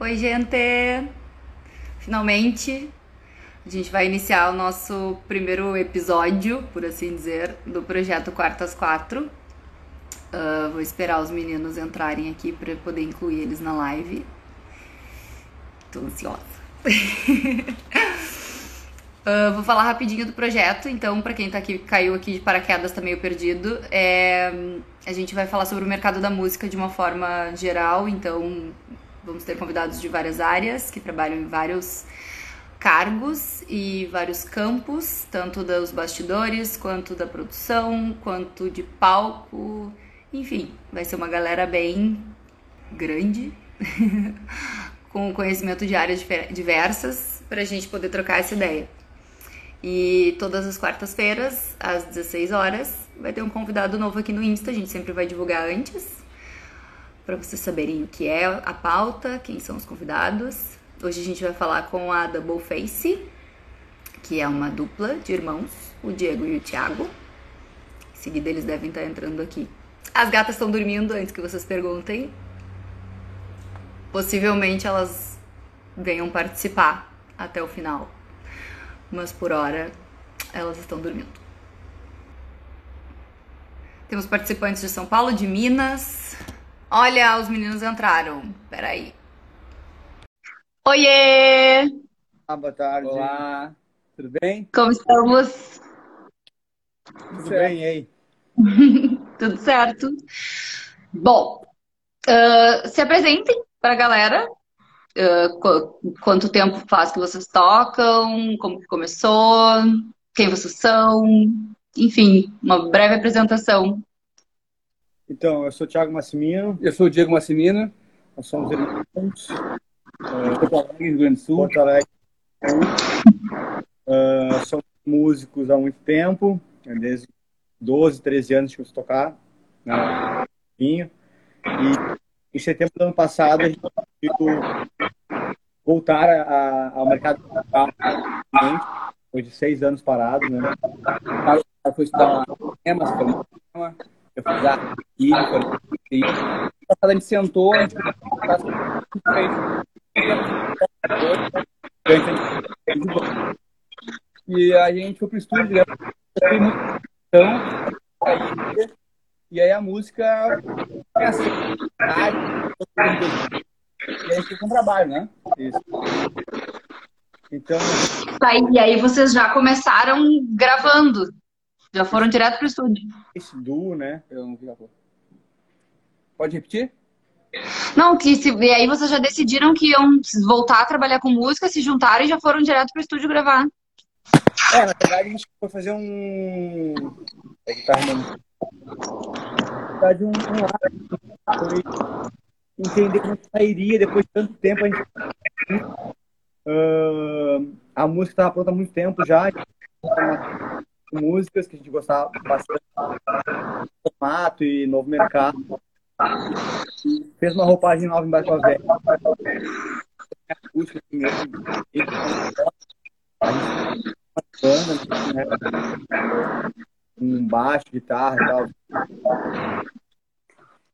Oi, gente! Finalmente a gente vai iniciar o nosso primeiro episódio, por assim dizer, do projeto Quartas Quatro. Uh, vou esperar os meninos entrarem aqui para poder incluir eles na live. Tô ansiosa. uh, vou falar rapidinho do projeto, então, para quem tá aqui, caiu aqui de paraquedas, tá meio perdido. É, a gente vai falar sobre o mercado da música de uma forma geral, então Vamos ter convidados de várias áreas que trabalham em vários cargos e vários campos, tanto dos bastidores, quanto da produção, quanto de palco. Enfim, vai ser uma galera bem grande, com conhecimento de áreas diversas, para a gente poder trocar essa ideia. E todas as quartas-feiras, às 16 horas, vai ter um convidado novo aqui no Insta, a gente sempre vai divulgar antes para vocês saberem o que é a pauta, quem são os convidados. Hoje a gente vai falar com a Double Face, que é uma dupla de irmãos, o Diego e o Thiago. Em seguida eles devem estar entrando aqui. As gatas estão dormindo antes que vocês perguntem. Possivelmente elas venham participar até o final. Mas por hora elas estão dormindo. Temos participantes de São Paulo, de Minas, Olha, os meninos entraram. Peraí. Oiê! Ah, boa tarde. Olá, tudo bem? Como estamos? Tudo certo. bem, e aí? tudo certo. Bom, uh, se apresentem para a galera. Uh, qu quanto tempo faz que vocês tocam? Como que começou? Quem vocês são? Enfim, uma breve apresentação então, eu sou o Thiago Massimino. Eu sou o Diego Massimino. Nós somos irmãos. Uh, Porto Alegre, Rio Grande do Sul. Porto Alegre. Uh, somos músicos há muito tempo, né, desde 12, 13 anos que eu tocar. Né? E em setembro do ano passado a gente conseguiu voltar a, ao mercado musical depois de seis anos parado, né? Foi estudar temas, eu fiz a e a gente sentou, a gente e a gente foi pro estúdio, então, e aí a música é assim, e a gente um trabalho, né? Isso. Então. Tá, e aí vocês já começaram gravando? Já foram direto pro estúdio. Esse duo, né? Eu não vi a Pode repetir? Não, que se, e aí vocês já decidiram que iam voltar a trabalhar com música, se juntaram e já foram direto pro estúdio gravar. É, na verdade a gente foi fazer um. É que tá arrumando. Na verdade, um, um foi entender como sairia depois de tanto tempo. A, gente... Uh, a música estava pronta há muito tempo já músicas que a gente gostava bastante, formato e novo mercado. Fez uma roupagem nova em Baixo Velho. Acústica gente banda, né? Um baixo, guitarra e tal.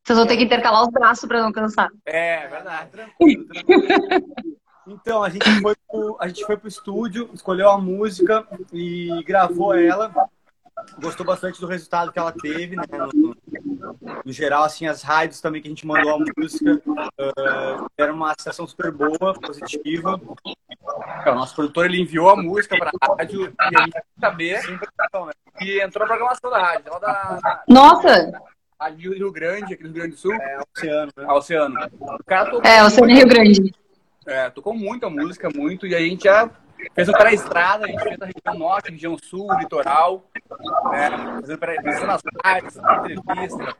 Vocês vão ter que intercalar os braços para não cansar. É, verdade. Tranquilo, tranquilo. Então, a gente foi pro, a gente foi pro estúdio, escolheu a música e gravou ela. Gostou bastante do resultado que ela teve, né? No, no geral, assim, as rádios também que a gente mandou a música uh, era uma aceitação super boa, positiva. É, o nosso produtor ele enviou a música para a rádio e a gente saber né? e entrou na programação da rádio. Da, da, Nossa! Rádio Rio Grande, aqui no Rio Grande do Sul. É, Oceano, né? Oceano. O cara é, Oceano Rio Grande. É, tocou muito a música, muito, e a gente já fez para a estrada, a gente fez a região norte, região sul, litoral, né, fazendo pensando nas partes, entrevista,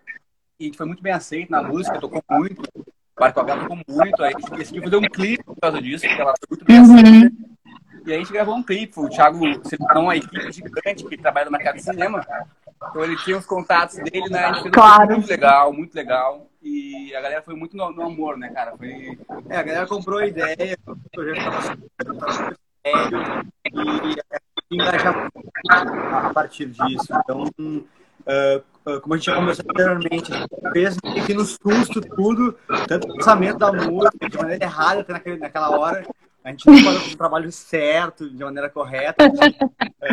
e a gente foi muito bem aceito na música, tocou muito, o Barco Abel tocou muito, aí a gente decidiu fazer um clipe por causa disso, porque ela foi muito bem uhum. aceita. E a gente gravou um clipe, o Thiago selecionou uma equipe gigante que trabalha no mercado de cinema, então ele tinha os contatos dele, né? A gente fez claro. muito legal, muito legal. E a galera foi muito no, no amor, né, cara? Foi... É, a galera comprou a ideia, o projeto tava super sério e engajar a partir disso. Então, uh, como a gente já conversou anteriormente, fez que no susto tudo, tanto o pensamento da música, de maneira errada até naquele, naquela hora. A gente não faz o trabalho certo, de maneira correta.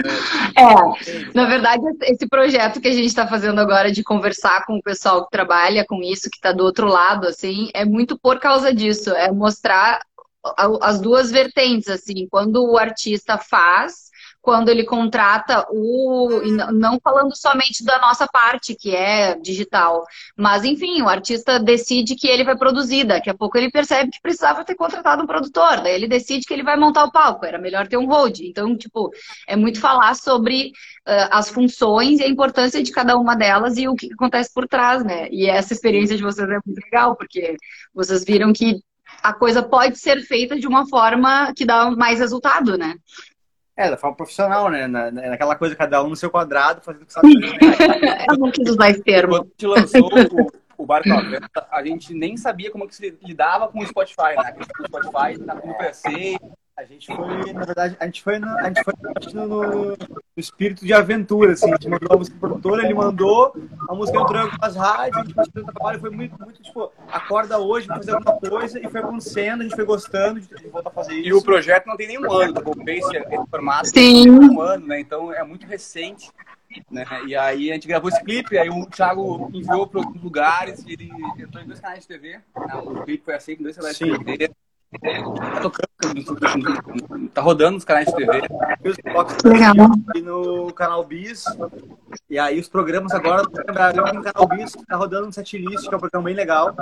é, na verdade, esse projeto que a gente está fazendo agora de conversar com o pessoal que trabalha com isso, que está do outro lado, assim, é muito por causa disso. É mostrar as duas vertentes, assim, quando o artista faz quando ele contrata o. Não falando somente da nossa parte, que é digital, mas enfim, o artista decide que ele vai produzir. Daqui a pouco ele percebe que precisava ter contratado um produtor, daí ele decide que ele vai montar o palco, era melhor ter um hold. Então, tipo, é muito falar sobre uh, as funções e a importância de cada uma delas e o que acontece por trás, né? E essa experiência de vocês é muito legal, porque vocês viram que a coisa pode ser feita de uma forma que dá mais resultado, né? É, da forma profissional, né? Na, naquela coisa, cada um no seu quadrado, fazendo o que sabe fazer. Eu não quis usar esse termo. Quando a gente lançou o, o Barco a gente nem sabia como que se lidava com o Spotify, né? O Spotify, no PC, a gente foi, na verdade, a gente foi, no, a gente foi no, no, espírito de aventura, assim. A gente mandou a música pro produtor, ele mandou, a música entrou em algumas rádios, a gente fez o trabalho, foi muito, muito, tipo, acorda hoje, vamos fazer alguma coisa, e foi acontecendo, a gente foi gostando de, de voltar a fazer isso. E o projeto não tem nenhum ano, tá? o esse, esse formato Sim. tem nenhum ano, né? Então é muito recente. Né? E aí a gente gravou esse clipe, aí o Thiago enviou para alguns lugares, e ele entrou em dois canais de TV. Né? O clipe foi assim, com dois canais de TV. Tá tocando, tá rodando nos canais de TV. Legal. E no canal Bis. E aí os programas agora, no canal Bis, tá rodando um setlist, que é um programa bem legal.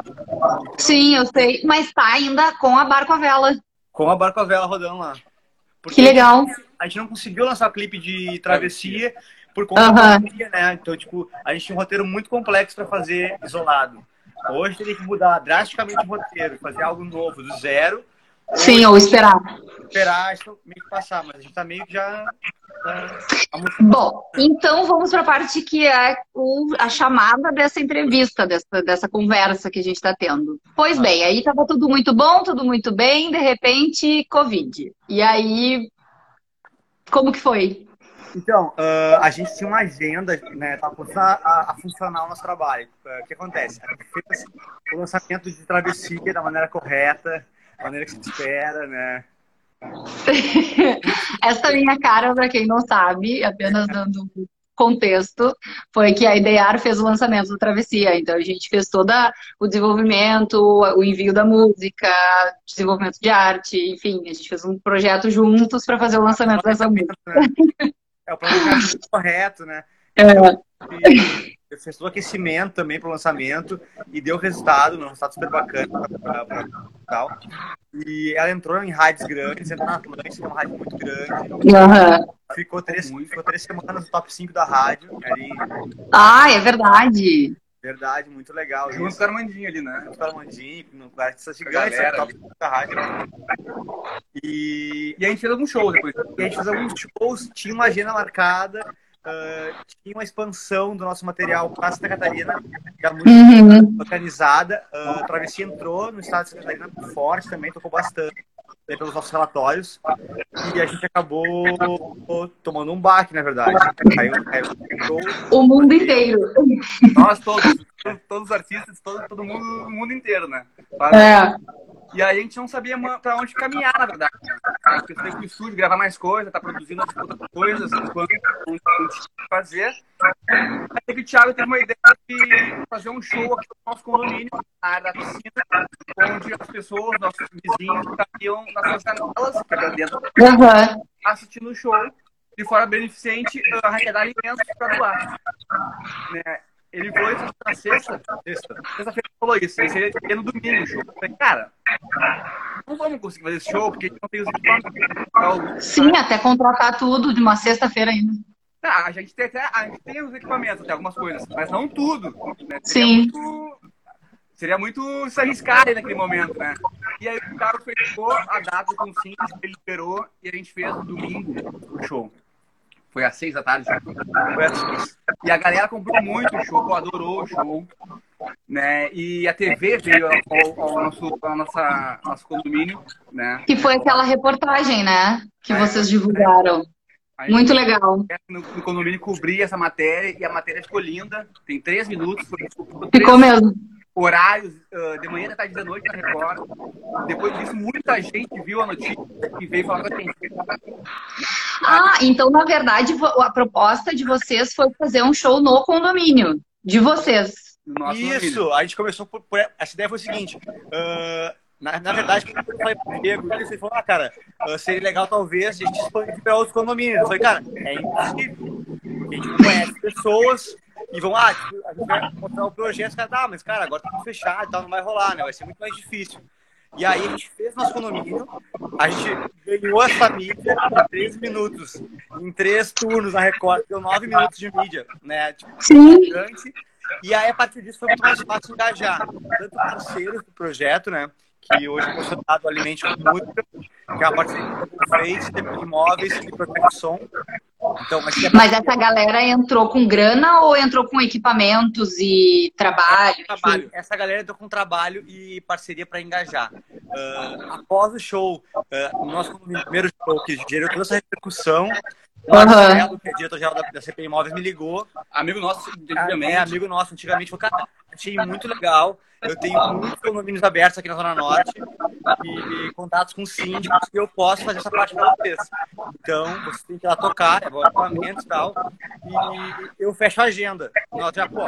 Sim, eu sei. Mas tá ainda com a Barco a Vela. Com a Barco a Vela rodando lá. Porque que legal. A gente não conseguiu lançar clipe de travessia por conta uhum. da pandemia, né? Então, tipo, a gente tinha um roteiro muito complexo para fazer isolado. Hoje teria que mudar drasticamente o roteiro, fazer algo novo, do zero. Sim, ou esperar. Esperar meio que passar, mas a gente tá meio que já. Bom, então vamos para a parte que é o, a chamada dessa entrevista, dessa, dessa conversa que a gente está tendo. Pois ah. bem, aí estava tudo muito bom, tudo muito bem, de repente, Covid. E aí, como que foi? Então, uh, a gente tinha uma agenda, né? Tava começando a, a, funcionar o nosso trabalho. Uh, o que acontece? A gente fez o lançamento de travessia da maneira correta, da maneira que se espera, né? Essa minha cara, para quem não sabe, apenas dando contexto, foi que a Idear fez o lançamento do Travessia. Então a gente fez todo o desenvolvimento, o envio da música, desenvolvimento de arte, enfim, a gente fez um projeto juntos para fazer o lançamento dessa música. É o planejamento correto, né? É. Fez todo o aquecimento também para o lançamento e deu resultado, um resultado super bacana pra, tal. E ela entrou em rádios grandes, entrou na Atlântica, é uma rádio muito grande. Uhum. Ficou, três, ficou três semanas no top 5 da rádio. Ali. Ah, é verdade. Verdade, muito legal. Junto com o Armandinho ali, né? Junto com o Armandinho, no artista gigante, galera, top da rádio. E, e a gente fez alguns shows depois. E a gente fez alguns shows, tinha uma agenda marcada, uh, tinha uma expansão do nosso material para Santa Catarina, já muito uhum. organizada. Uh, a Travessia entrou no estado de Santa Catarina forte também, tocou bastante pelos nossos relatórios. E a gente acabou tomando um baque, na verdade. Caiu, caiu, o mundo inteiro. Nós todos, todos os artistas, todo, todo mundo, o mundo inteiro, né? É. E aí a gente não sabia pra onde caminhar, na verdade. Porque você tem que ir estúdio, gravar mais coisa, tá produzindo outras coisas, enquanto não tinha fazer. Aí que o Thiago teve uma ideia de fazer um show aqui no nosso condomínio, na área da piscina, onde as pessoas, nossos vizinhos, estariam nas suas janelas, que era dentro, uhum. assistindo o show, de forma beneficente, arrecadar alimentos para doar. Né? Ele falou isso na sexta, sexta, sexta-feira ele falou isso, ele seria no domingo o show. Eu falei, cara, não vamos conseguir fazer esse show porque a gente não tem os equipamentos. Sim, até contratar tudo de uma sexta-feira ainda. Ah, a gente tem até a gente tem os equipamentos, até algumas coisas, mas não tudo. Né? Sim. Muito, seria muito se arriscar naquele momento, né? E aí o cara fechou a data com o Simples, ele liberou e a gente fez no domingo o show. Foi às seis da tarde. E a galera comprou muito o show, adorou o show. Né? E a TV veio ao, ao nosso, ao nossa, nosso condomínio. Né? Que foi aquela reportagem, né? Que é, vocês divulgaram. É. Muito legal. No, no condomínio cobri essa matéria e a matéria ficou linda. Tem três minutos. Foi, ficou, três, mesmo. Horários uh, de manhã, da tarde da noite na Record. Depois disso, muita gente viu a notícia e veio falar com a gente. Ah, então, na verdade, a proposta de vocês foi fazer um show no condomínio. De vocês. Isso, condomínio. a gente começou por, por, Essa ideia foi o seguinte. Uh, na, na verdade, quando eu falei pro Diego, ele falou, ah, cara, seria legal talvez a gente expandir para outros condomínios. Eu falei, cara, é impossível. A gente conhece pessoas e vão, ah, tipo, a gente vai mostrar o projeto, cara, ah, mas cara, agora tá tudo fechado e tal, não vai rolar, né? Vai ser muito mais difícil. E aí a gente fez nosso condomínio, a gente ganhou essa mídia em três minutos, em três turnos na Record, deu nove minutos de mídia, né? Tipo, Sim. Gigante. E aí, a partir disso, foi muito mais fácil engajar tanto parceiros do projeto, né? Que hoje é funcionado Alimente com Música, que é a parceria de imóveis e Projeto Som. Então, mas, é mas essa galera entrou com grana ou entrou com equipamentos e trabalho? trabalho. Essa galera entrou com trabalho e parceria para engajar. Uh, após o show, uh, nosso primeiro show que gerou toda essa repercussão, o Marcelo, uhum. que é diretor-geral da, da CPI Imóveis, me ligou. Amigo nosso, antigamente. É, amigo nosso, antigamente. Falou, cara, achei muito legal. Eu tenho muitos condomínios abertos aqui na Zona Norte e, e contatos com síndicos que eu posso fazer essa parte para vocês. Então, você tem que ir lá tocar, levar equipamentos e tal. E eu fecho a agenda. Nós já, pô,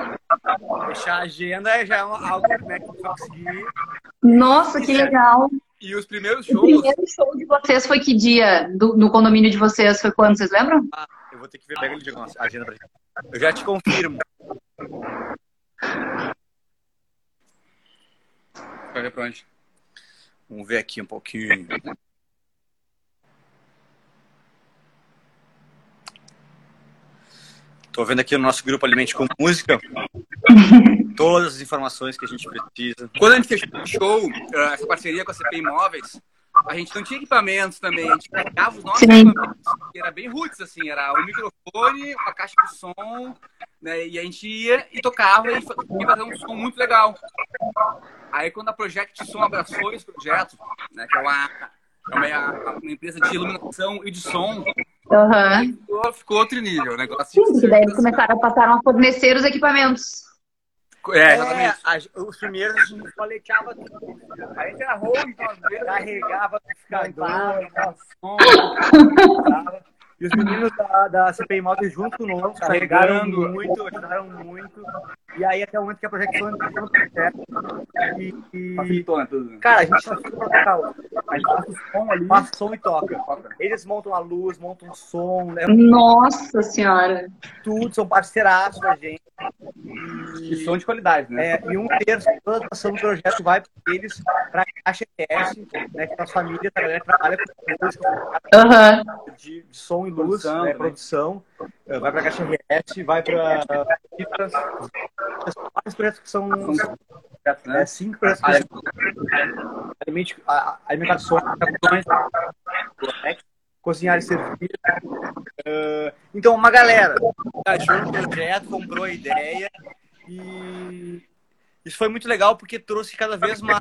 fechar a agenda já é algo né, que eu conseguir. Nossa, que legal! E os primeiros shows. O primeiro show de vocês foi que dia? Do, no condomínio de vocês foi quando? Vocês lembram? Ah, eu vou ter que ver. Pega ele de agenda pra gente. Eu já te confirmo. Vai ver pra onde? Vamos ver aqui um pouquinho. Tô vendo aqui no nosso grupo Alimente com Música todas as informações que a gente precisa. Quando a gente fechou o show, eh, essa parceria com a CP Imóveis, a gente não tinha equipamentos também, a gente carregava os nossos Sim. equipamentos. Era bem roots, assim, era um microfone, uma caixa de som, né? E a gente ia e tocava e ia fazer um som muito legal. Aí quando a Project Som abraçou esse projeto, né, que é uma, é uma, uma empresa de iluminação e de som, uhum. ficou, ficou outro nível. O negócio Sim, daí eles começaram a passar a fornecer os equipamentos. É, exatamente. É, os primeiros a gente coleteava tudo. A gente era ruim, carregava notificador, som, e os meninos da, da CPI Moto junto conosco carregaram muito, ajudaram muito. E aí até o momento que a projeção entrou no projeto. E, e... Facilitou, né, tudo. Cara, a gente só fica protocolo. A gente faz o som ali, faz som e toca. Eles montam a luz, montam o som. Levam... Nossa senhora! Tudo, são parceiraços da gente. E, e som de qualidade, né? É, e um terço toda a ação do projeto vai para eles, para a Caixa ES, né, que a família trabalha, trabalha com música uhum. de, de som e luz, produção, né, produção. Eh, vai para a Caixa RS, vai para vários projetos que são né, cinco projetos que são alimentação, cozinhar e servir. Uh, então, uma galera. Engajou no projeto, comprou a ideia e isso foi muito legal porque trouxe cada vez mais,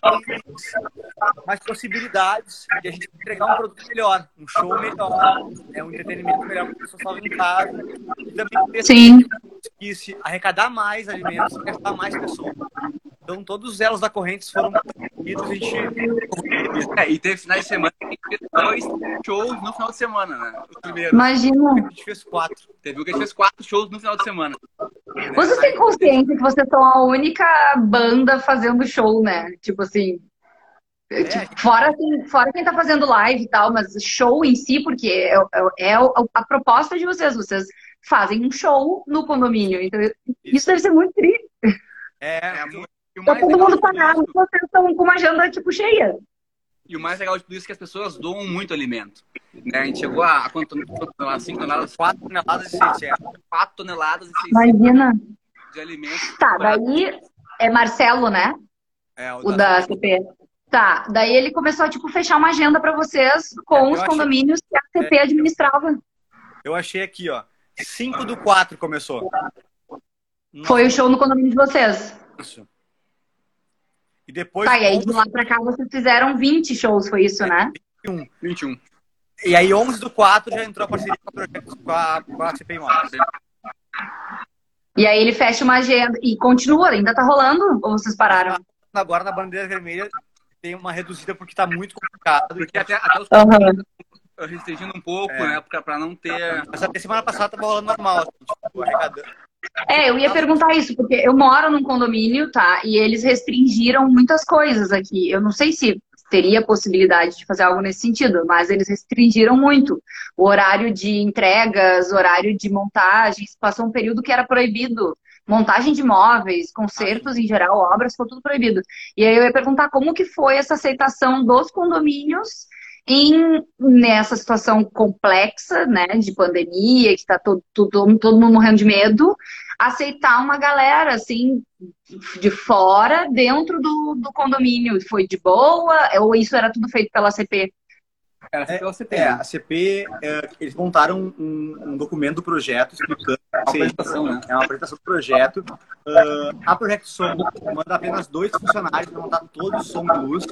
mais possibilidades de a gente entregar um produto melhor, um show melhor, né, um entretenimento melhor para as pessoas estavam em casa. E também Sim. conseguisse arrecadar mais alimentos e gastar mais pessoas. Então todos os elos da corrente foram a gente. É, e teve finais de semana que fez dois shows no final de semana, né? Os primeiros. Imagina. A gente fez quatro. Teve que a gente fez quatro shows no final de semana. Vocês têm consciência que vocês são a única banda fazendo show, né? Tipo assim. É. Tipo, fora, assim, fora quem tá fazendo live e tal, mas show em si, porque é, é, é a proposta de vocês. Vocês fazem um show no condomínio. Então, isso deve ser muito triste. É, é muito. Tá todo mundo parado, vocês estão com uma agenda tipo cheia. E o mais legal de tudo isso é que as pessoas doam muito alimento. Né? A gente chegou a, a quanto, toneladas? 5 toneladas? 4 toneladas e 600. 4 toneladas e 600 Imagina. de alimentos. Tá, daí é Marcelo, né? É, o, o da, da CP. Tá, daí ele começou a tipo, fechar uma agenda para vocês com é, os condomínios achei... que a CP é, administrava. Eu achei aqui, ó. 5 do 4 começou. Foi o show no condomínio de vocês. Isso. E depois. Tá, e aí de lá pra cá vocês fizeram 20 shows, foi isso, né? 21. 21. E aí 11 do 4 já entrou a parceria com a, com a, com a CPI Móveis. E aí ele fecha uma agenda e continua, ainda tá rolando ou vocês pararam? Agora na bandeira vermelha tem uma reduzida porque tá muito complicado. Porque até, até os Uhum. restringindo um pouco, É. né? Pra, pra não ter. Mas até semana passada tava rolando normal, assim, tipo, arrecadando. É, eu ia perguntar isso, porque eu moro num condomínio, tá? E eles restringiram muitas coisas aqui. Eu não sei se teria possibilidade de fazer algo nesse sentido, mas eles restringiram muito o horário de entregas, horário de montagens. Passou um período que era proibido. Montagem de móveis, concertos em geral, obras, ficou tudo proibido. E aí eu ia perguntar como que foi essa aceitação dos condomínios em, nessa situação complexa, né, de pandemia, que está todo, todo, todo mundo morrendo de medo, aceitar uma galera, assim, de fora, dentro do, do condomínio. Foi de boa? Ou isso era tudo feito pela CP? Era pela CP. É, a CP, é, eles montaram um, um documento do projeto explicando. Uma apresentação, né? É uma apresentação do projeto. Ah, a Project Som manda apenas dois funcionários para montar todo o som e luz.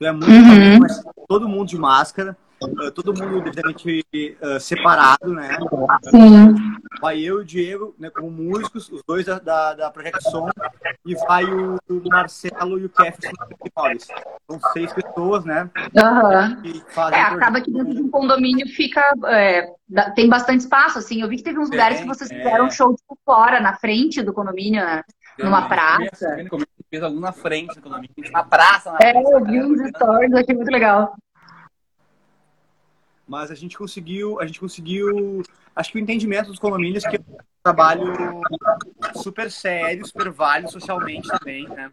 Então é muito Uhum. todo mundo de máscara, ah, todo mundo devidamente ah, separado, né? Sim. Vai eu e o Diego, né, como músicos, os dois da, da, da Project Som, e vai o, o Marcelo e o Kefferson principais. São seis pessoas, né? Aham. Que fazem É, projeto. acaba que dentro de um condomínio fica. é, tem bastante espaço, assim. Eu vi que teve uns lugares que Tem, vocês é. fizeram um show tipo, fora, na frente do condomínio, né? Numa praça. fez algum na frente do condomínio. Na praça, na É, frente. eu vi uns stories, achei muito legal. Mas a gente conseguiu, a gente conseguiu, acho que o entendimento dos condomínios que é um trabalho super sério, super válido socialmente também, né?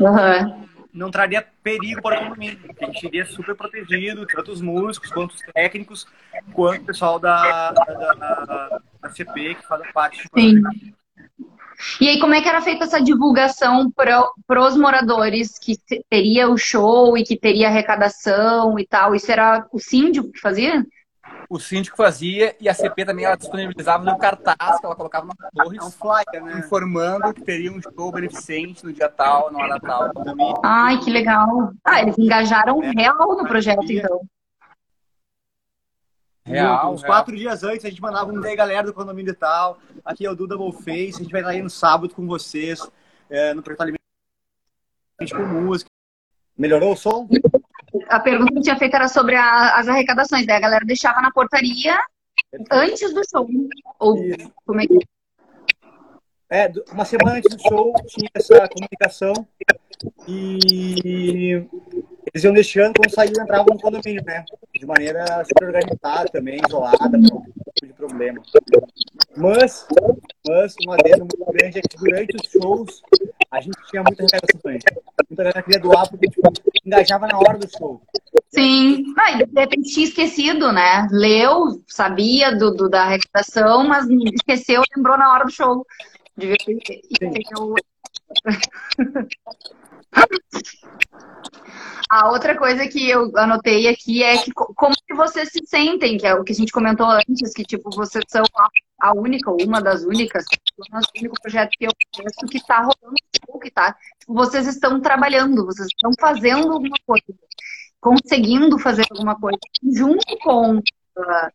Aham. Não traria perigo para o condomínio, porque a gente iria super protegido, tanto os músicos, quanto os técnicos, quanto o pessoal da, da, da, da CP, que faz parte do Sim. E aí, como é que era feita essa divulgação para os moradores que te- teria o show e que teria arrecadação e tal? Isso era o síndico que fazia? O síndico fazia e a CP também ela disponibilizava no cartaz que ela colocava nas É um torres, flyer, né? informando que teria um show beneficente no dia tal, na hora tal. Ai, que legal. Ah, eles engajaram real no projeto, então. Real, Uns real. quatro dias antes a gente mandava um aí, galera do condomínio e tal. Aqui é o Duda Face, a gente vai estar aí no sábado com vocês, é, no Projeto Alimento com música. Melhorou o som? A pergunta que eu tinha feito era sobre a- as arrecadações. Daí a galera deixava na portaria antes do show. Ou Isso. como é que É, uma semana antes do show tinha essa comunicação e eles iam deixando quando saíam entravam no condomínio, né? De maneira super organizada também, isolada, não tipo de problema. Mas, mas uma delas muito grande é que durante os shows a gente tinha muita também. Muita galera queria doar porque tipo, engajava na hora do show. Sim. Ah, e de repente tinha esquecido, né? Leu, sabia do, do- da arrecadação, mas esqueceu, lembrou na hora do show. Devia ter. A outra coisa que eu anotei aqui é que co- como que vocês se sentem, que é o que a gente comentou antes, que tipo, vocês são a- única, ou uma das únicas, o único projeto que eu conheço que tá rolando show, tá. Tipo, vocês estão trabalhando, vocês estão fazendo alguma coisa, conseguindo fazer alguma coisa. Junto com ah,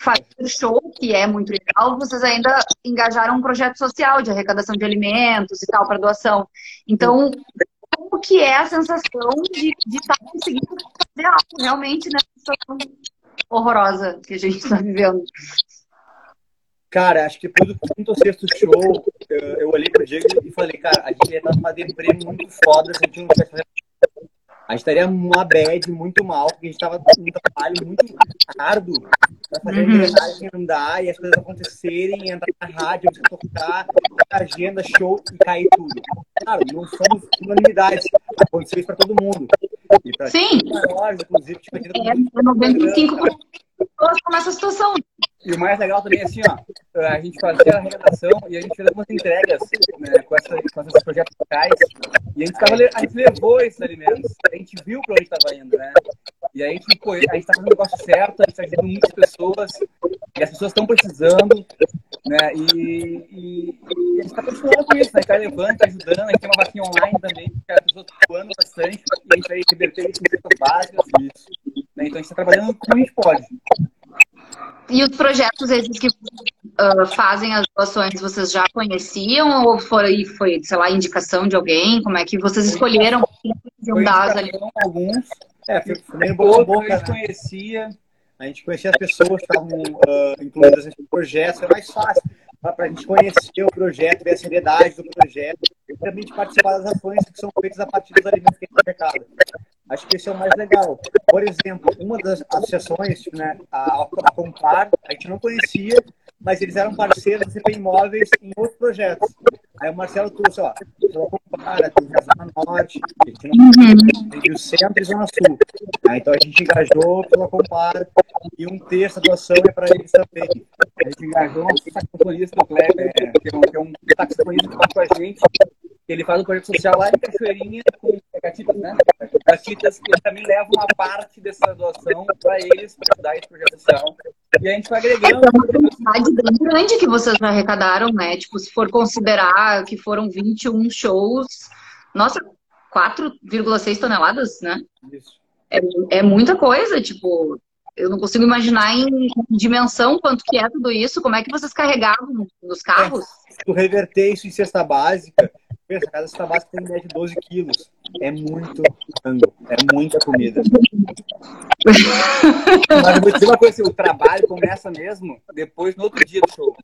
fazer show, que é muito legal, vocês ainda engajaram um projeto social de arrecadação de alimentos e tal para doação. Então, como que é a sensação de estar conseguindo fazer algo realmente nessa situação horrorosa que a gente está vivendo? Cara, acho que depois do quinto ou sexto show, eu, eu olhei pro Diego e falei, cara, a gente ia estar numa deprê muito foda se a gente não tivesse fazendo. A gente estaria numa bad muito mal, porque a gente tava num trabalho muito árduo pra fazer Uhum. a engrenagem andar e as coisas acontecerem, entrar na rádio, tocar, agenda, show e cair tudo. Claro, não somos unanimidades. Aconteceu isso pra todo mundo. E pra Sim, maiores, inclusive, tipo, é 95% das pessoas estão nessa situação. E o mais legal também é assim, ó, a gente fazia a arrecadação e a gente fez algumas entregas né, com, essa, com esses projetos locais e a gente, tava, a gente levou esses alimentos, a gente viu para onde estava indo, né? E tipo, a gente tá fazendo o negócio certo, a gente tá ajudando muitas pessoas e as pessoas estão precisando, né? E, e, e a gente tá continuando com isso, né? A gente tá levando, tá ajudando, a gente tem uma vaquinha online também, que as pessoas estão doando bastante e a gente vai reverter isso em cestas básicas, isso. Né? Então a gente tá trabalhando como a gente pode. E os projetos esses que uh, fazem as doações, vocês já conheciam ou foi, foi, sei lá, indicação de alguém? Como é que vocês escolheram foi? Alguns. É, foi, meio boca a boca, a gente né? conhecia. A gente conhecia as pessoas que estavam uh, incluídas nesse projeto, é mais fácil para a gente conhecer o projeto, ver a seriedade do projeto e também de participar das ações que são feitas a partir dos alimentos que a gente mercado. Acho que esse é o mais legal. Por exemplo, uma das associações, né, a, a Compar, a gente não conhecia, mas eles eram parceiros CP Imóveis em outros projetos. Aí o Marcelo trouxe, ó, pela Compara, tem a Zona Norte, tem uhum. o Centro e Zona Sul. Aí, então a gente engajou pela Compara e um terço da doação é para eles também. A gente engajou um saxofonista, o Kleber, que é um, que é um saxofonista que está com a gente, ele faz um projeto social lá em Cachoeirinha com Catitas, né? Catitas, que também leva uma parte dessa doação para eles, para ajudar esse projeto social. E a gente vai agregando. É uma quantidade bem grande que vocês já arrecadaram, né? Tipo, se for considerar que foram 21 shows, nossa, 4,6 toneladas, né? Isso. É, é muita coisa, tipo, eu não consigo imaginar em dimensão quanto que é tudo isso, como é que vocês carregavam nos carros? É, se tu reverter isso em cesta básica, Pensa, cada cesta básica tem média de 12 quilos. É muito frango, é muita comida. Mas eu vou dizer uma coisa, assim, o trabalho começa mesmo depois, no outro dia do show.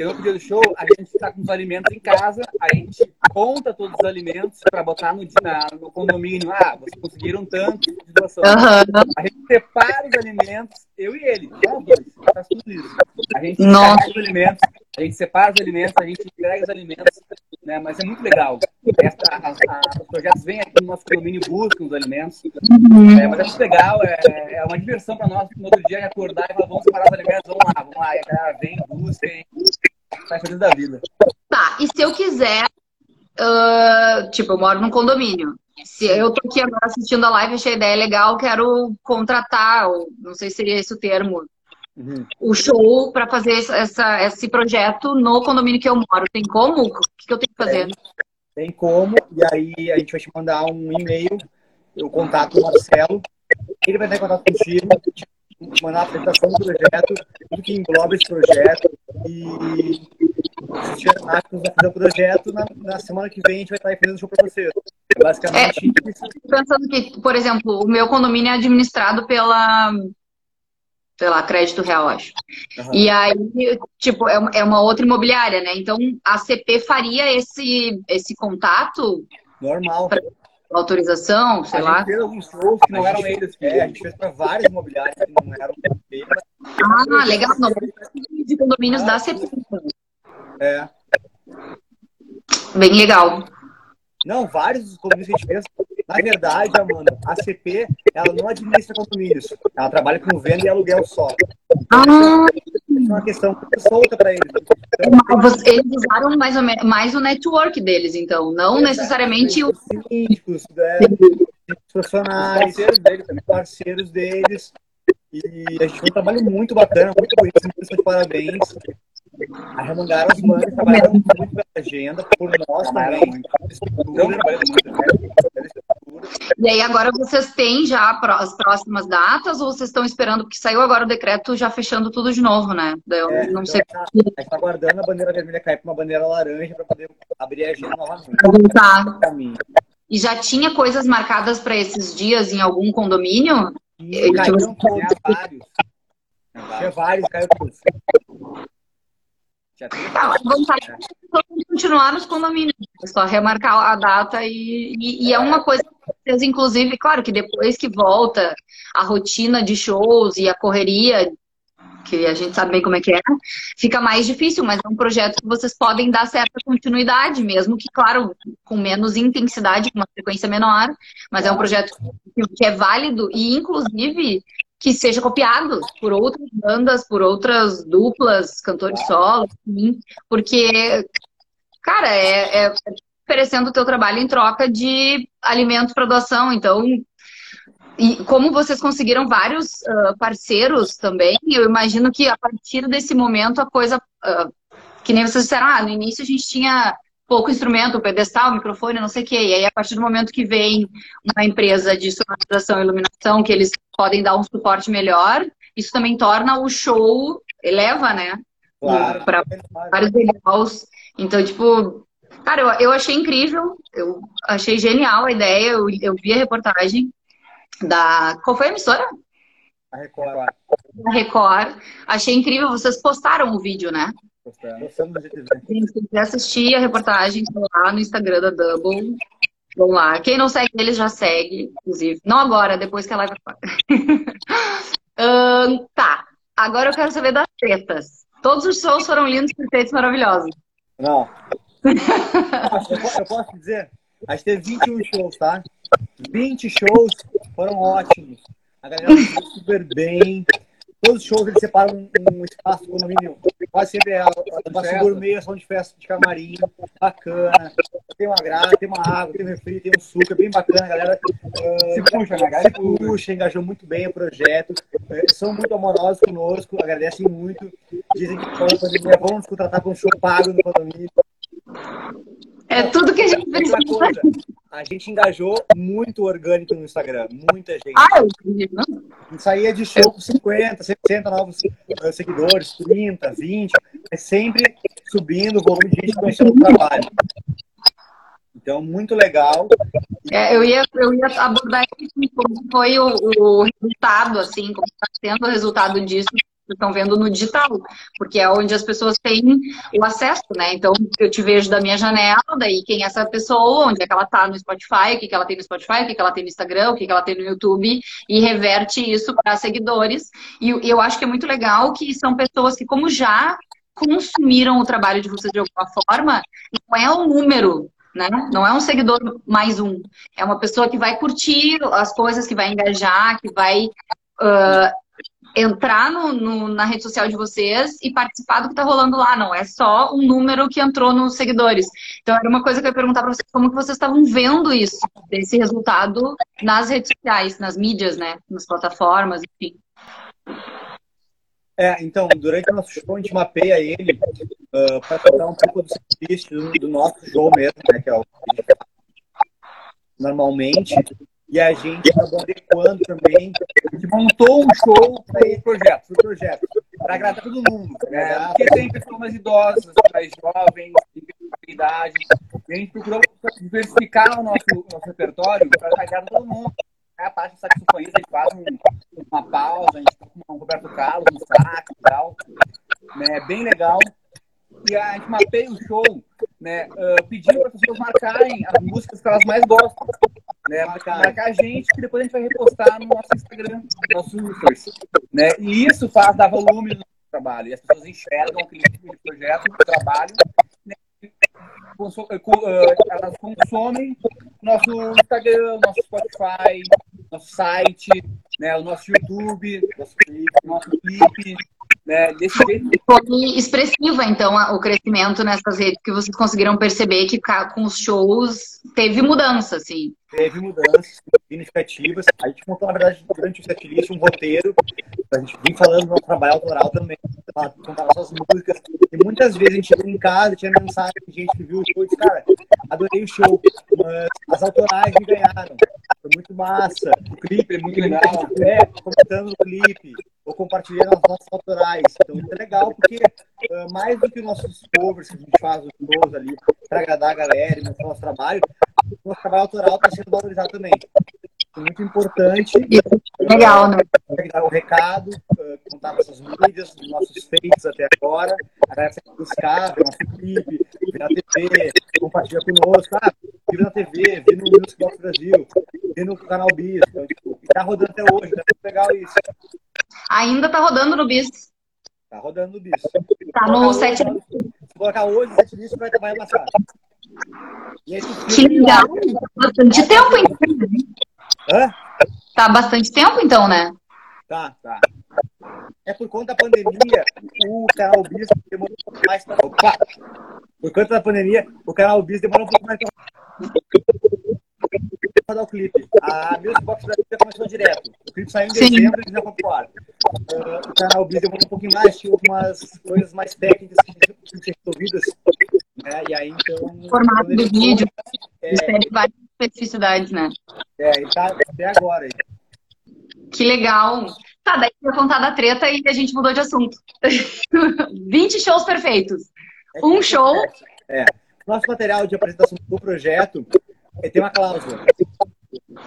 Porque no outro dia do show, a gente está com os alimentos em casa, a gente conta todos os alimentos para botar no, no condomínio. Ah, vocês conseguiram tanto de doação. Uhum. A gente separa os alimentos, eu e ele, dois, faz tudo isso. A gente separa os alimentos, a gente separa os alimentos, a gente entrega os alimentos né? Mas é muito legal. Essa, a, a, os projetos vêm aqui no nosso condomínio, buscam os alimentos. É, mas é muito legal, é, é uma diversão para nós no outro dia acordar e falar, vamos separar os alimentos, vamos lá, vamos lá. E a galera vem, busca e faz feliz da vida. Tá, e se eu quiser, uh, tipo, eu moro num condomínio. Se eu tô aqui agora assistindo a live, achei a ideia legal, quero contratar, ou não sei se seria esse o termo, uhum. o show para fazer essa, esse projeto no condomínio que eu moro. Tem como? O que, eu tenho que fazer? Tem, tem como, e aí a gente vai te mandar um e-mail, eu contato o Marcelo, ele vai ter contato contigo, mandar a apresentação do projeto, tudo que engloba esse projeto, e se tiver aptos a fazer o projeto, na, na, semana que vem a gente vai estar fazendo o show para vocês. Basicamente, é, pensando que, por exemplo, o meu condomínio é administrado pela sei lá, crédito real, acho. Uhum. E aí, tipo, é, é uma outra imobiliária, né? Então, a CP faria esse, esse contato? Normal. Autorização, sei a lá. A gente fez alguns shows que não eram eles, é, a gente fez para várias imobiliárias que não eram CP. Ah, legal. Não, de condomínios ah, da CP. É. Bem legal. Não, vários condomínios que a gente fez na verdade, Amanda, a CP, ela não administra condomínios. Ela trabalha com venda e aluguel só. Ah. É uma questão muito solta para eles. Então, eles usaram mais, ou menos, mais o network deles, então, não necessariamente o. Síndicos, né? profissionais, parceiros deles, também, parceiros deles. E a gente fez um trabalho muito bacana, muito bonito, de parabéns. Arremangaram as manos, trabalharam muito pela agenda, por nós também. Muito. Estão trabalhando muito, né? E aí agora vocês têm já as próximas datas ou vocês estão esperando, porque saiu agora o decreto já fechando tudo de novo, né? Eu é, não sei. Tá, a gente está aguardando a bandeira vermelha cair para uma bandeira laranja para poder abrir a agenda novamente. Tá. E já tinha coisas marcadas para esses dias em algum condomínio? Sim, caiu, tinha vários. Tinha vários, caiu todos. Tá, a vontade de continuar nos condomínios, é só remarcar a data e, e, e, é uma coisa vocês, inclusive, claro que depois que volta a rotina de shows e a correria, que a gente sabe bem como é que é, fica mais difícil, mas é um projeto que vocês podem dar certa continuidade, mesmo que, claro, com menos intensidade, com uma frequência menor, mas é um projeto que é válido e, inclusive, que seja copiado por outras bandas, por outras duplas, cantores solo, sim, porque, cara, é, é oferecendo o teu trabalho em troca de alimento para doação. Então, e como vocês conseguiram vários uh, parceiros também, eu imagino que a partir desse momento a coisa, uh, que nem vocês disseram, ah, no início a gente tinha pouco instrumento, pedestal, microfone, não sei o quê. E aí, a partir do momento que vem uma empresa de sonorização e iluminação, que eles podem dar um suporte melhor, isso também torna o show, eleva, né? Claro. Para vários degraus. Então, tipo, cara, eu, eu achei incrível, eu achei genial a ideia, eu, eu vi a reportagem da. Qual foi a emissora? A Record. A Record. Achei incrível, vocês postaram o vídeo, né? Postamos. Se quiser assistir a reportagem, tá lá no Instagram da Double. Vamos lá. Quem não segue eles já segue, inclusive. Não agora, depois que a live um, Tá. Agora eu quero saber das tretas. Todos os shows foram lindos, perfeitos, maravilhosos. Não. Eu posso dizer? A gente teve 21 shows, tá? 20 shows foram ótimos. A galera foi super bem. Todos os shows eles separam um, um espaço condomínio. Quase sempre é uma gourmet, ação de festa de camarim, bacana. Tem uma grade, tem uma água, tem um refri, tem um suco, é bem bacana, a galera. Uh, se puxa, né? Se puxa, engajou muito bem o projeto. Uh, são muito amorosos conosco, agradecem muito. Dizem que vão nos contratar com um show pago no condomínio. É tudo que a gente precisa. A gente engajou muito orgânico no Instagram, muita gente. Ah, eu entendi. A gente saía de show com 50, 60 novos uh, seguidores, 30, 20, mas sempre subindo o volume de gente conhecendo o trabalho. Então, muito legal. É, eu, ia, eu ia abordar como foi o, o resultado, assim, como está sendo o resultado disso estão vendo no digital, porque é onde as pessoas têm o acesso, né? Então, eu te vejo da minha janela, daí quem é essa pessoa, onde é que ela tá no Spotify, o que, que ela tem no Spotify, o que, que ela tem no Instagram, o que, que ela tem no YouTube, e reverte isso para seguidores. E eu acho que é muito legal que são pessoas que, como já consumiram o trabalho de vocês de alguma forma, não é um número, né? Não é um seguidor mais um. É uma pessoa que vai curtir as coisas, que vai engajar, que vai uh, entrar no, no, na rede social de vocês e participar do que está rolando lá. Não é só um número que entrou nos seguidores. Então, era uma coisa que eu ia perguntar para vocês, como que vocês estavam vendo isso, desse resultado nas redes sociais, nas mídias, né? Nas plataformas, enfim. É, então, durante o nosso show, a gente mapeia ele uh, para contar um pouco do serviço do, do, nosso show mesmo, né? Que é o normalmente. E a gente acabou adequando também. A gente montou um show para esse projeto, para projeto, para agradar todo mundo. Né? Porque tem pessoas mais idosas, mais jovens, de idade. A gente procurou diversificar o nosso, nosso repertório para agradar todo mundo. A parte do saxofonista, a gente faz um, uma pausa, a gente toca um Roberto Carlos, um sax e tal. É bem legal. E a gente mapeia o show, né, uh, pedindo para as pessoas marcarem as músicas que elas mais gostam né? Marcar, marcar a gente, que depois a gente vai repostar no nosso Instagram, no nosso stories, né? E isso faz dar volume no trabalho. E as pessoas enxergam aquele projeto, o trabalho, né? Eh, eh, elas consomem nosso Instagram, nosso Spotify, nosso site, né? o nosso YouTube, nosso clipe, nosso clipe, né? Desse jeito. Foi expressiva, então, o crescimento nessas redes, que vocês conseguiram perceber que com os shows teve mudança, assim. Teve mudanças significativas. A gente montou, na verdade, durante o setlist, um roteiro, a gente vir falando do nosso trabalho autoral também, contar nossas músicas. E muitas vezes a gente chegou em casa, tinha mensagem de gente que viu o show e disse, cara, adorei o show, mas as autorais me ganharam. Foi muito massa. O clipe é muito legal. É, comentando no clipe ou compartilhando as nossas autorais. Então isso é legal porque uh, mais do que nossos covers que a gente faz os shows ali para agradar a galera e mostrar nosso trabalho, o nosso trabalho autoral está sendo valorizado também. É muito importante. Legal, né? Dar o recado, uh, contar nossas mídias, nossos feitos até agora. A galera sempre buscar, ver nosso clipe, ver na TV, compartilhar conosco. Ah, vi na TV, vi no Music Box Brasil, vi no canal Bis. Então, tipo, tá rodando até hoje, tá muito legal isso. Ainda tá rodando no bis. Tá rodando no bis. Tá no set. Se colocar hoje, o set list vai, vai passar. Que legal. Bastante tempo, então. Hã? Tá bastante tempo, então, né? Tá, tá. É por conta da pandemia, o canal Bis demorou um pouco mais pra. Opa! Por conta da pandemia, o canal Bis demorou um pouco mais pra rodar o clipe. A Music Box Brasil já começou direto. O clipe saiu em Sim. dezembro e já foi pro ar. Uh, o canal Biz demorou um pouquinho mais, tinha algumas coisas mais técnicas que tinham que ser resolvidas. Né? E aí, então. O formato do vídeo. É, várias especificidades, né? É, e tá até agora. Que legal. Tá, daí eu contar da treta e a gente mudou de assunto. 20 shows perfeitos. É um show. É. Nosso material de apresentação do projeto tem uma cláusula.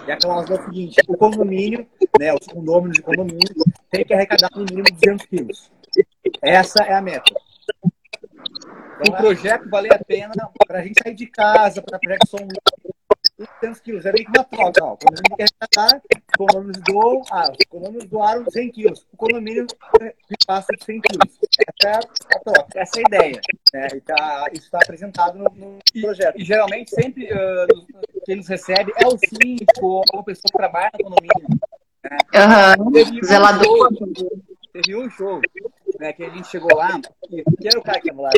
E a cláusula é o seguinte: o condomínio, né, os condôminos de condomínio, tem que arrecadar no mínimo 200 quilos. Essa é a meta. Então, o projeto valer a pena para a gente sair de casa, para projeto som 200 quilos. É meio que uma troca. Ó. O condomínio quer condomínios doam, ah, os condomínios doaram 100 quilos. O condomínio passa de 100 quilos. Essa é a troca, essa é a ideia. Né? E tá, isso está apresentado no, no projeto. E, geralmente, sempre uh, quem nos recebe é o síndico ou a pessoa que trabalha no condomínio. Né? Uhum. Zelador. Teve um show né, que a gente chegou lá, que era o cara que ia lá,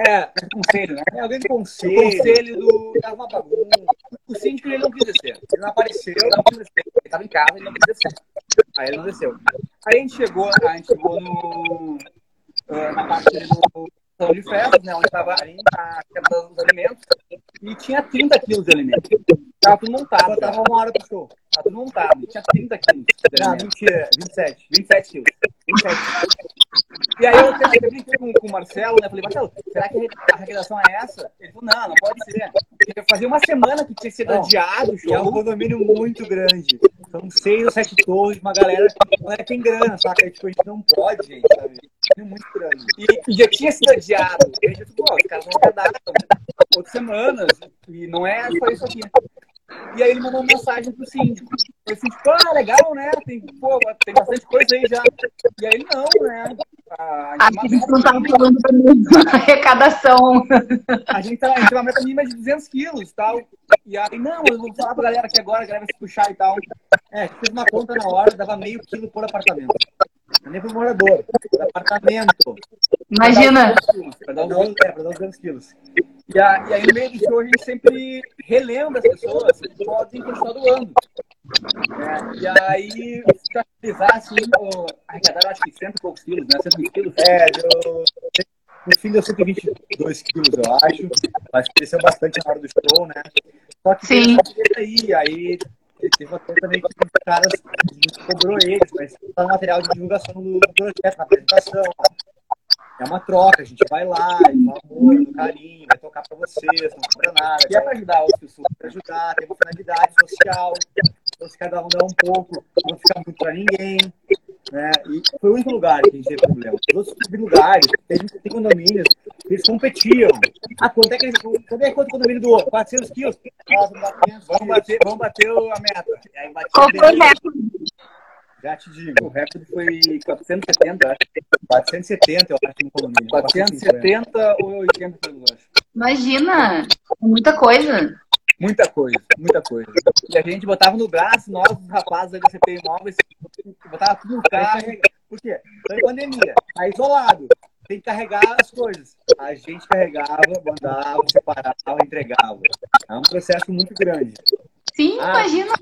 é, conselho, né? É alguém do conselho. O conselho do. Tava uma bagunça. O síndico ele não quis descer. Ele não apareceu, ele não quis descer. Ele estava em casa, ele não quis descer. Aí ele não desceu. Aí a gente chegou, a gente chegou no. Uh, na parte do de festas, né? Onde estava a quebra dos alimentos. E tinha 30 quilos de alimentos. Tava tudo montado. Tava uma hora pro show. Tava tudo montado. Tinha 30 quilos. Não, mentira. 27. 27 quilos. 27 E aí eu até brinquei com, com o Marcelo, né? Falei, Marcelo, será que a arrecadação é essa? Ele falou, não, não pode ser. Fazia uma semana que tinha sido adiado o show. É um condomínio muito grande. São seis ou sete torres, uma galera, uma galera tem grana, saca? Tipo, a gente não pode, gente, sabe? É muito grande. E, e já tinha sido adiado. E a gente falou, os caras não arrecadaram outras semanas. E não é só isso aqui. E aí ele mandou uma mensagem pro síndico. Ele disse, pô, legal, né? Tem, pô, tem bastante coisa aí já. E aí não, né? A, a gente não estava falando da mesma arrecadação. A gente tá, a gente tem uma meta mínima de 200 quilos e tal. E aí, não, eu vou falar pra galera aqui agora, a galera vai se puxar e tal. É, fez uma conta na hora, dava meio quilo por apartamento. Nem pro morador, por apartamento. Imagina. Para dar, uns, é, dar uns 200 quilos. E, a, e aí, no meio do show, a gente sempre relembra as pessoas que podem continuar doando. É, e aí, pra finalizar, assim, arrecadaram acho que 100 e poucos quilos, né? 120 quilos. É, eu, no fim deu 122 quilos, eu acho. Mas cresceu bastante na hora do show, né? Só que Sim. aí, aí teve coisa também que os caras, a gente cobrou eles, mas tá material de divulgação do projeto, na apresentação, é uma troca, a gente vai lá, com amor, com carinho, vai tocar para vocês, não cobra nada. E é para ajudar outras pessoas. Para ajudar, tem uma finalidade social. Então, se cada um dá um pouco, não fica muito para ninguém. Né? E foi o único lugar que a gente teve problema. Os outros lugares, tem, tem condomínios, eles competiam. Ah, quanto é que eles. Quanto é quanto o condomínio doou? 400 quilos? Vamos bater, vamos bater a meta. Aí, Qual foi o recorde? Já te digo, o recorde foi 470, acho. 470, eu acho, no condomínio. 470 ou 80 quilos, acho. Imagina! Muita coisa. Muita coisa, muita coisa. E a gente botava no braço, nós, os rapazes da CP Imóveis, botava tudo no carro. Por quê? Foi pandemia, tá isolado. Tem que carregar as coisas. A gente carregava, mandava, separava, entregava. É um processo muito grande. Sim, ah, imagina.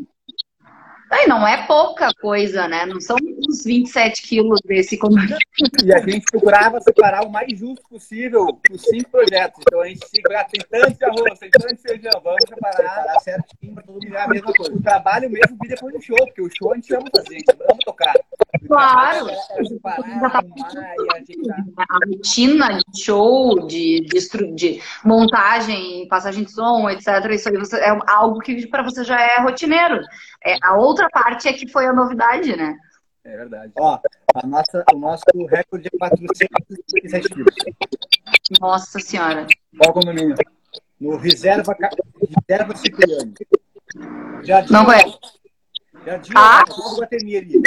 Aí não é pouca coisa, né? Não são uns 27 quilos desse condomínio. E a gente procurava separar o mais justo possível os cinco projetos. Então a gente se tem tanto de arroz, tem tanto de feijão, vamos separar, separar certinho para todo mundo a mesma coisa. O trabalho mesmo vi depois do show, porque o show a gente ama fazer, a gente ama tocar. Claro! a rotina de show, de, de, de, montagem, passagem de som, etc. Isso aí você, é algo que para você já é rotineiro. É, a outra parte é que foi a novidade, né? É verdade. Ó, a nossa, o nosso recorde é 457 quilos. Nossa senhora. Qual condomínio? No Reserva, Reserva Cipriani. Jardim, Não conheço. Jardim ah? Guatemi ali.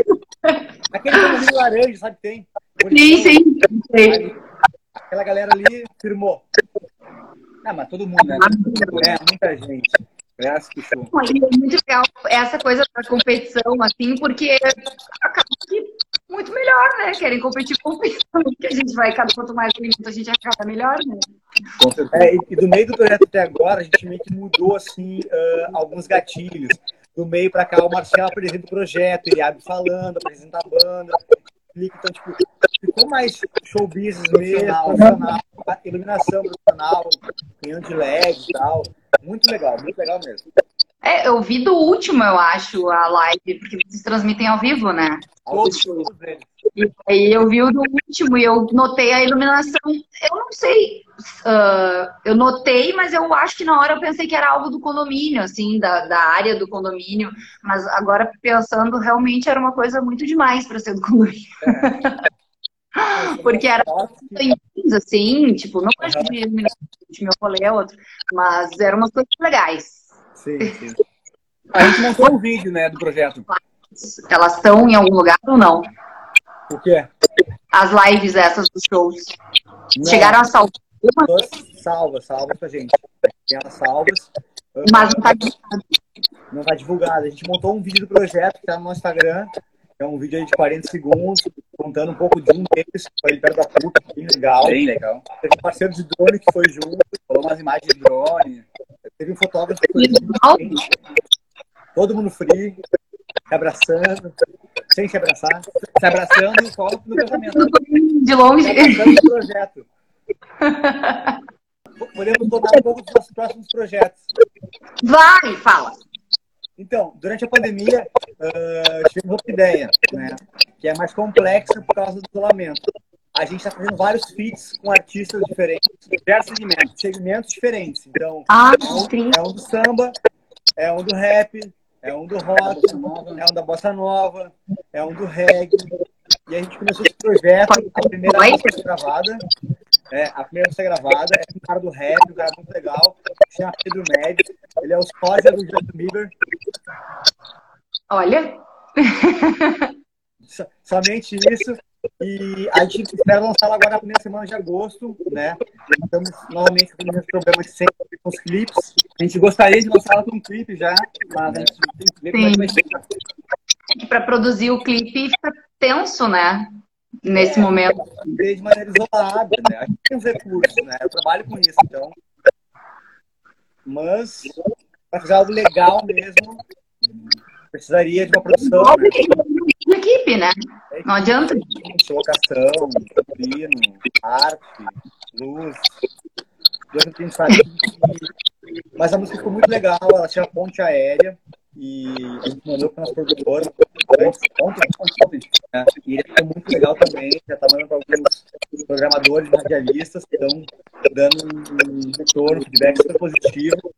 Aquele condomínio laranja, sabe que tem? Sim, sim. sim. Aquela galera ali firmou. Ah, mas todo mundo, né? É, muita gente. Essa que show. É muito legal essa coisa da competição, assim, porque acaba que muito melhor, né? Querem competir com competição, que a gente vai, cada quanto mais limite a gente acaba melhor, né? É, e do meio do projeto até agora, a gente meio que mudou, assim, uh, alguns gatilhos. Do meio para cá, o Marcelo apresenta o projeto, ele abre falando, apresenta a banda. Então, tipo, ficou mais show business mesmo, profissional, iluminação profissional, canhão de LED e tal. Muito legal, muito legal mesmo. É, eu vi do último, eu acho, a live, porque vocês transmitem ao vivo, né? Todos, todos eles. E aí eu vi o do último e eu notei a iluminação. Eu não sei, uh, eu notei, mas eu acho que na hora eu pensei que era algo do condomínio, assim, da, da área do condomínio. Mas agora pensando, realmente era uma coisa muito demais para ser do condomínio. É. Porque era assim, tipo, não acho de iluminação, meu rolê é outro, mas eram umas coisas legais. Sim, sim. A gente montou um vídeo, né, do projeto. Elas estão em algum lugar ou não? O quê? As lives essas dos shows. Não. Chegaram a salvar? Salvas, salvas pra gente. Tem elas salvas. Mas não tá divulgado. Não tá divulgado. A gente montou um vídeo do projeto que tá no nosso Instagram. É um vídeo aí de 40 segundos, contando um pouco de um deles, foi perto da puta, bem legal. Bem legal. Teve um parceiro de drone que foi junto, falou umas imagens de drone. Teve um fotógrafo que foi junto. Todo mundo free, se abraçando, sem se abraçar, se abraçando e foto no casamento. De longe. Se projeto. Podemos contar um pouco dos nossos próximos projetos. Vai, fala. Então, durante a pandemia, uh, tivemos outra ideia, né? Que é mais complexa por causa do isolamento. A gente está fazendo vários feats com artistas diferentes, diversos segmentos, segmentos diferentes. Então, ah, é, um, é um do samba, é um do rap, é um do rock, é um da bossa nova, é um do reggae. E a gente começou esse projeto, a primeira música gravada, é, a primeira música gravada é um cara do rap, um cara muito legal, chama Pedro Médio. Ele é o sósia do Justin Bieber. Olha. Somente isso. E a gente espera lançá-la agora na primeira semana de agosto, né? Estamos novamente com o mesmo problema de sempre com os clipes. A gente gostaria de lançá-la com um clipe já, mas a gente tem que ver como é vai ser. Para produzir o clipe fica tenso, né? Nesse é, momento. De maneira isolada, né? A gente tem os recursos, né? Eu trabalho com isso, então. Mas, para fazer algo legal mesmo, precisaria de uma produção. Né? equipe, né? Não adianta. Locação, figurino, arte, luz. Mas a música ficou muito legal, ela tinha ponte aérea e a gente mandou para o nosso produtor antes, ontem, ontem, né? e ele ficou muito legal também, já está mandando para alguns programadores, radialistas que estão dando um retorno, feedback super positivo.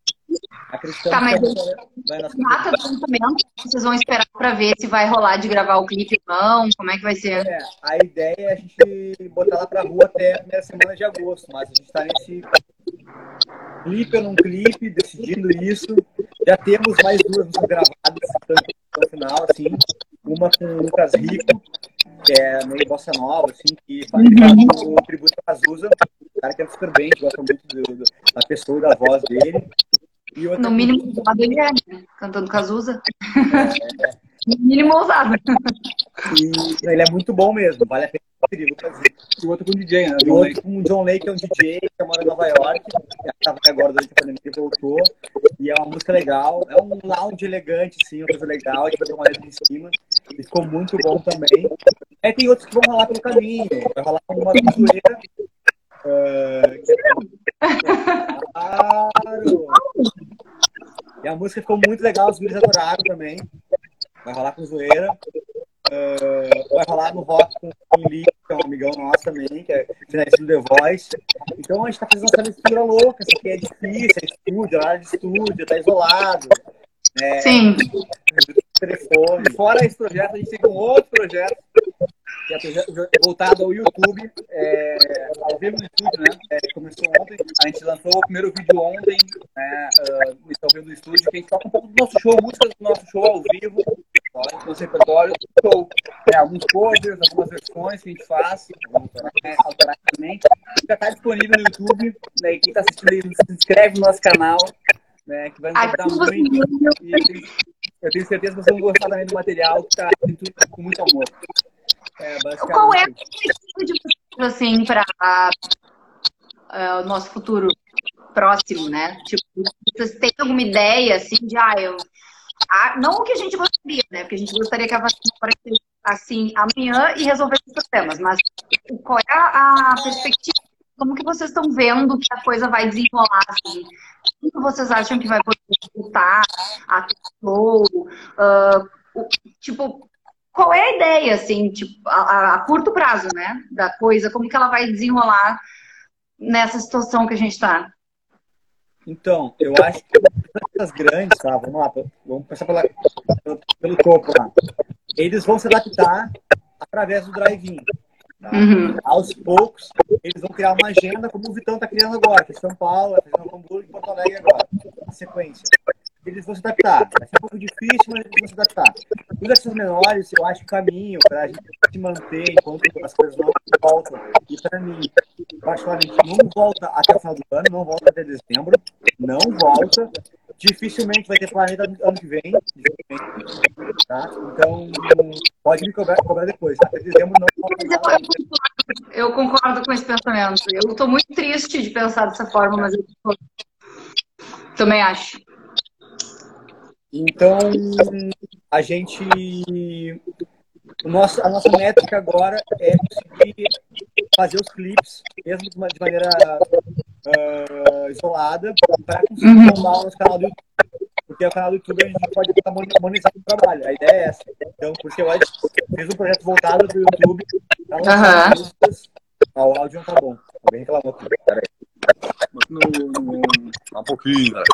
Acreditamos tá, mas vai data do lançamento, vocês vão esperar para ver se vai rolar de gravar o clipe ou não, como é que vai ser? É, a ideia é a gente botar lá para rua até a primeira semana de agosto, mas a gente está nesse clipe ou não clipe, decidindo isso. Já temos mais duas gravadas, no final, assim, uma com o Lucas Rico, que é meio bossa nova, assim, que faz uhum. o tributo a Azusa, um cara que é super bem, que gosta muito do, do, da pessoa e da voz dele. No mínimo ousado ele é, né? Cantando Cazuza. É. no mínimo ousado. E ele é muito bom mesmo, vale a pena E o outro com o DJ, né? O outro com o John Lake, que é um DJ que mora em Nova York, estava agora durante a pandemia voltou. E é uma música legal, é um lounge elegante, sim, uma coisa legal, a gente vai ter uma letra em cima. E ficou muito bom também. Aí tem outros que vão rolar pelo caminho, vai rolar uma zoeira. É... Claro! E a música ficou muito legal, os vídeos adoraram também. Vai rolar com zoeira. Uh, vai rolar no rock com o Lee, que é um amigão nosso também, que é finalista do The Voice. Então a gente tá fazendo essa mistura louca, isso aqui é difícil, é estúdio, é de estúdio, tá isolado. É, Sim. Telefone. Fora esse projeto, a gente tem um outro projeto, que é projeto voltado ao YouTube, é, ao vivo no YouTube, né? É, começou ontem, a gente lançou o primeiro vídeo ontem, né? Uh, ao vivo do estúdio, que a gente toca um pouco do nosso show, músicas do nosso show ao vivo, nosso repertório, show. É, alguns covers, algumas versões que a gente faz, né, automaticamente. Já está disponível no YouTube, né? quem está assistindo aí, se inscreve no nosso canal, né? Que vai nos ajudar muito. E eu tenho certeza que vocês vão gostar também do material, que está com muito amor. É, Qual é a perspectiva de vocês, assim, para uh, o nosso futuro próximo, né? Tipo, vocês têm alguma ideia, assim, de, ah, eu... Ah, não o que a gente gostaria, né? Porque a gente gostaria que a vacina aparecesse assim amanhã e resolvesse os problemas, mas qual é a perspectiva como que vocês estão vendo que a coisa vai desenrolar, assim? que vocês acham que vai poder disputar a flow? Uh, tipo, qual é a ideia, assim, tipo, a, a, curto prazo, né, da coisa? Como que ela vai desenrolar nessa situação que a gente está? Então, eu acho que as grandes, tá? Vamos lá, vamos começar pela, pelo, pelo topo lá. Eles vão se adaptar através do drive-in. Tá? Uhum. Aos poucos, eles vão criar uma agenda como o Vitão está criando agora, que é São Paulo, Hamburgo e Porto Alegre agora, na sequência. Eles vão se adaptar. Vai ser um pouco difícil, mas eles vão se adaptar. Os essas menores, eu acho o caminho para a gente se manter enquanto as coisas não voltam. E para mim, particularmente, não volta até o final do ano, não volta até dezembro, não volta. Dificilmente vai ter planeta ano que vem. Tá? Então, pode me cobrar, cobrar depois. Até dezembro não. Eu concordo com esse pensamento. Eu estou muito triste de pensar dessa forma, mas eu também acho. Então, a gente. O nosso, a nossa métrica agora é conseguir fazer os clipes, mesmo de, maneira uh, isolada, para conseguir uhum. bombar o nosso canal do YouTube. Porque o canal do YouTube a gente pode estar monetizando o trabalho. A ideia é essa. Então, porque eu acho fiz um projeto voltado para o YouTube. Tá uhum. o áudio não tá bom. Alguém reclamou aqui. Peraí. No, no, um pouquinho, cara.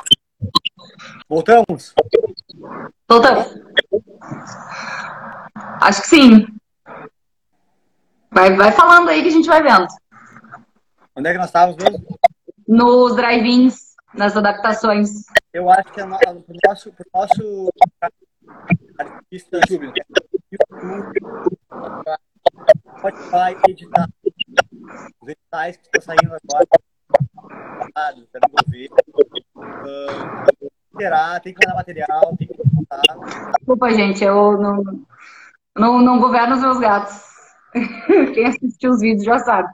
Voltamos? Voltamos. Acho que sim. Vai, vai falando aí que a gente vai vendo. Onde é que nós estávamos mesmo? Nos drive-ins, nas adaptações. Eu acho que é pro nosso, pro nosso artista YouTube, Spotify editar os editais que estão saindo agora. Quero ver. Uh, esperar, tem que mandar material, tem que montar. Desculpa, gente, eu não, não, não governo os meus gatos. Quem assistiu os vídeos já sabe.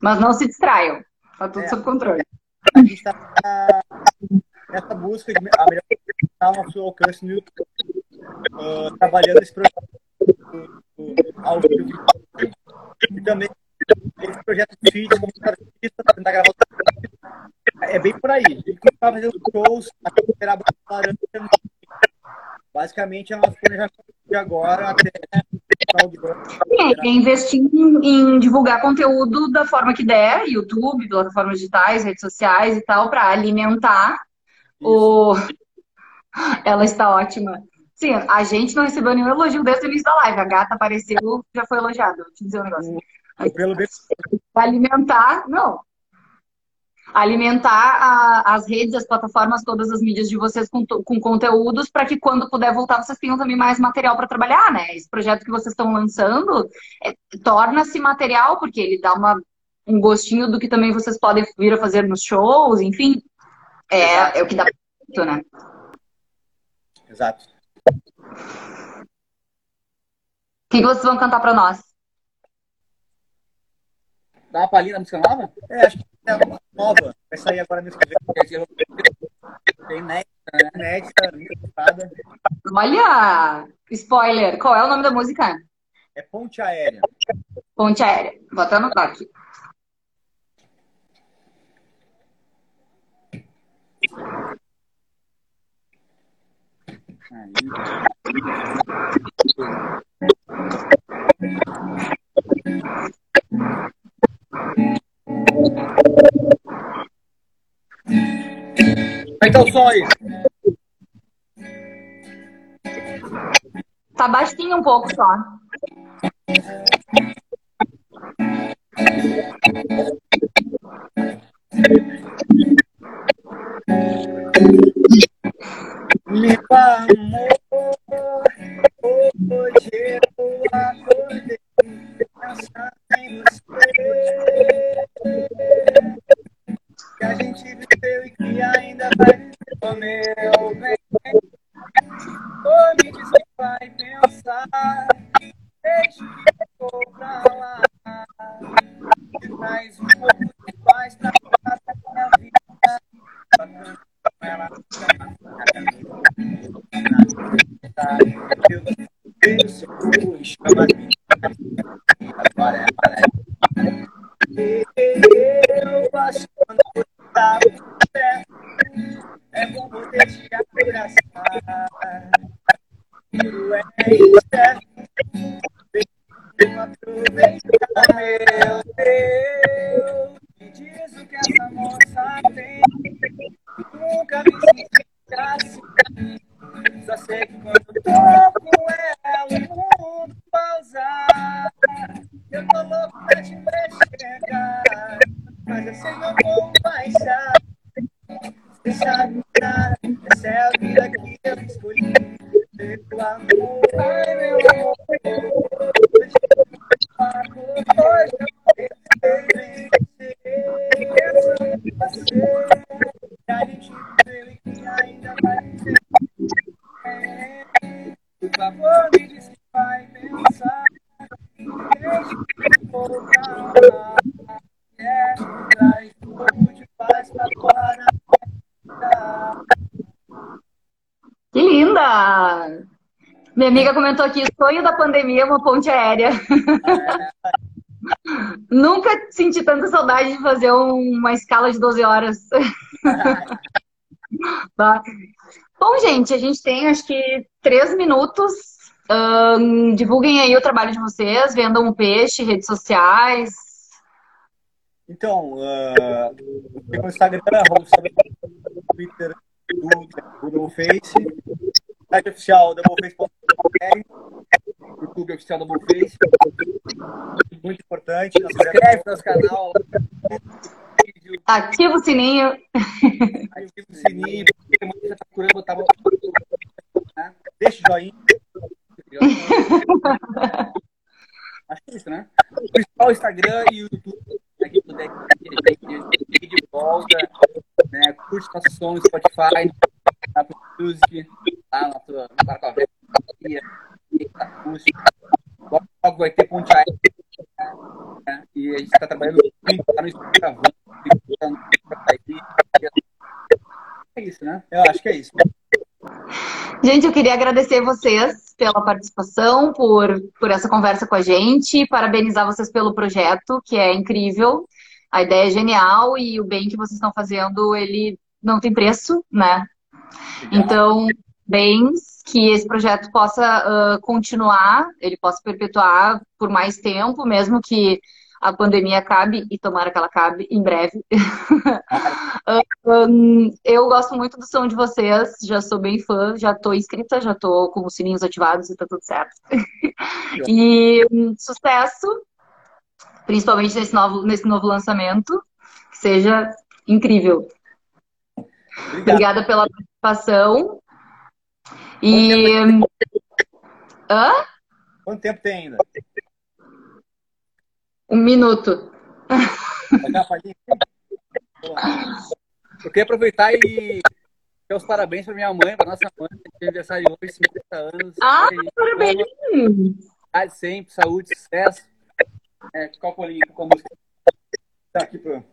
Mas não se distraiam. Tá tudo é, sob controle. A gente está nessa busca de a melhor ao nosso alcance no YouTube, uh, trabalhando esse projeto ao vivo. E também esse projeto de feed como artista, para tentar gravar é bem por aí. Ele começar a fazer os shows, até esperar a laranja. Basicamente é nosso planejamento de agora até final do ano. É, é investir em, em, divulgar conteúdo da forma que der, YouTube, plataformas digitais, redes sociais e tal, para alimentar Isso. o. Ela está ótima. Sim, a gente não recebeu nenhum elogio desde o início da live. A gata apareceu, já foi elogiada. Vou te dizer um negócio. Pelo alimentar, não, alimentar a, as redes, as plataformas, todas as mídias de vocês com, com conteúdos para que quando puder voltar vocês tenham também mais material para trabalhar, né? Esse projeto que vocês estão lançando é, torna-se material porque ele dá uma, um gostinho do que também vocês podem vir a fazer nos shows, enfim, é, é o que dá pra né? Exato. O que, que vocês vão cantar para nós? Dá uma palhinha da música nova? É, acho que é uma nova. Vai sair agora no que vem. Tem inédita, né? Inédita, Olha! Spoiler. Qual é o nome da música? É Ponte Aérea. Ponte Aérea. Anotar aqui. Tá o som aí? Tá baixinho um pouco só. Minha amiga comentou aqui, sonho da pandemia é uma ponte aérea. Nunca senti tanta saudade de fazer uma escala de 12 horas. Tá. Bom, gente, a gente tem acho que três minutos. Divulguem aí o trabalho de vocês, vendam um peixe, redes sociais. Então, uh, no Instagram, Twitter, Google Face, site oficial doubleface.com.br, YouTube oficial Doubleface, muito importante. Se inscreve no nosso canal. Ativa o sininho. Ativa o sininho. Você procurando botar né? Deixa o joinha. Acho que é isso, né? O principal Instagram e o YouTube. Aqui puder de volta. Né? Curte nosso som no Spotify, Apple Music, lá na tua barca acústica. Logo vai ter ponte aérea. Né? E a gente está trabalhando muito no Instagram. É isso, né? Eu acho que é isso. Gente, eu queria agradecer vocês pela participação, por, por essa conversa com a gente, parabenizar vocês pelo projeto, que é incrível. A ideia é genial e o bem que vocês estão fazendo, ele não tem preço, né? Então, bens que esse projeto possa uh, continuar, ele possa perpetuar por mais tempo, mesmo que a pandemia acabe, e tomara que ela acabe em breve. um, eu gosto muito do som de vocês, já sou bem fã, já estou inscrita, já estou com os sininhos ativados e tá tudo certo. e um, sucesso, principalmente nesse novo, nesse novo lançamento, que seja incrível. Obrigado. Obrigada pela participação. E. Hã? Quanto tempo tem ainda? Um minuto. Eu queria aproveitar e dar os parabéns para minha mãe, para nossa mãe, que tem aniversário hoje, 50 anos. Ah, parabéns! Sempre, saúde, sucesso. É, qual colinho com a música? Tá aqui pro.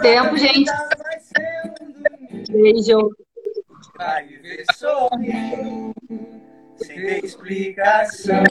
Tempo, gente. Beijo. Vai viver sorrindo, sem ter explicação.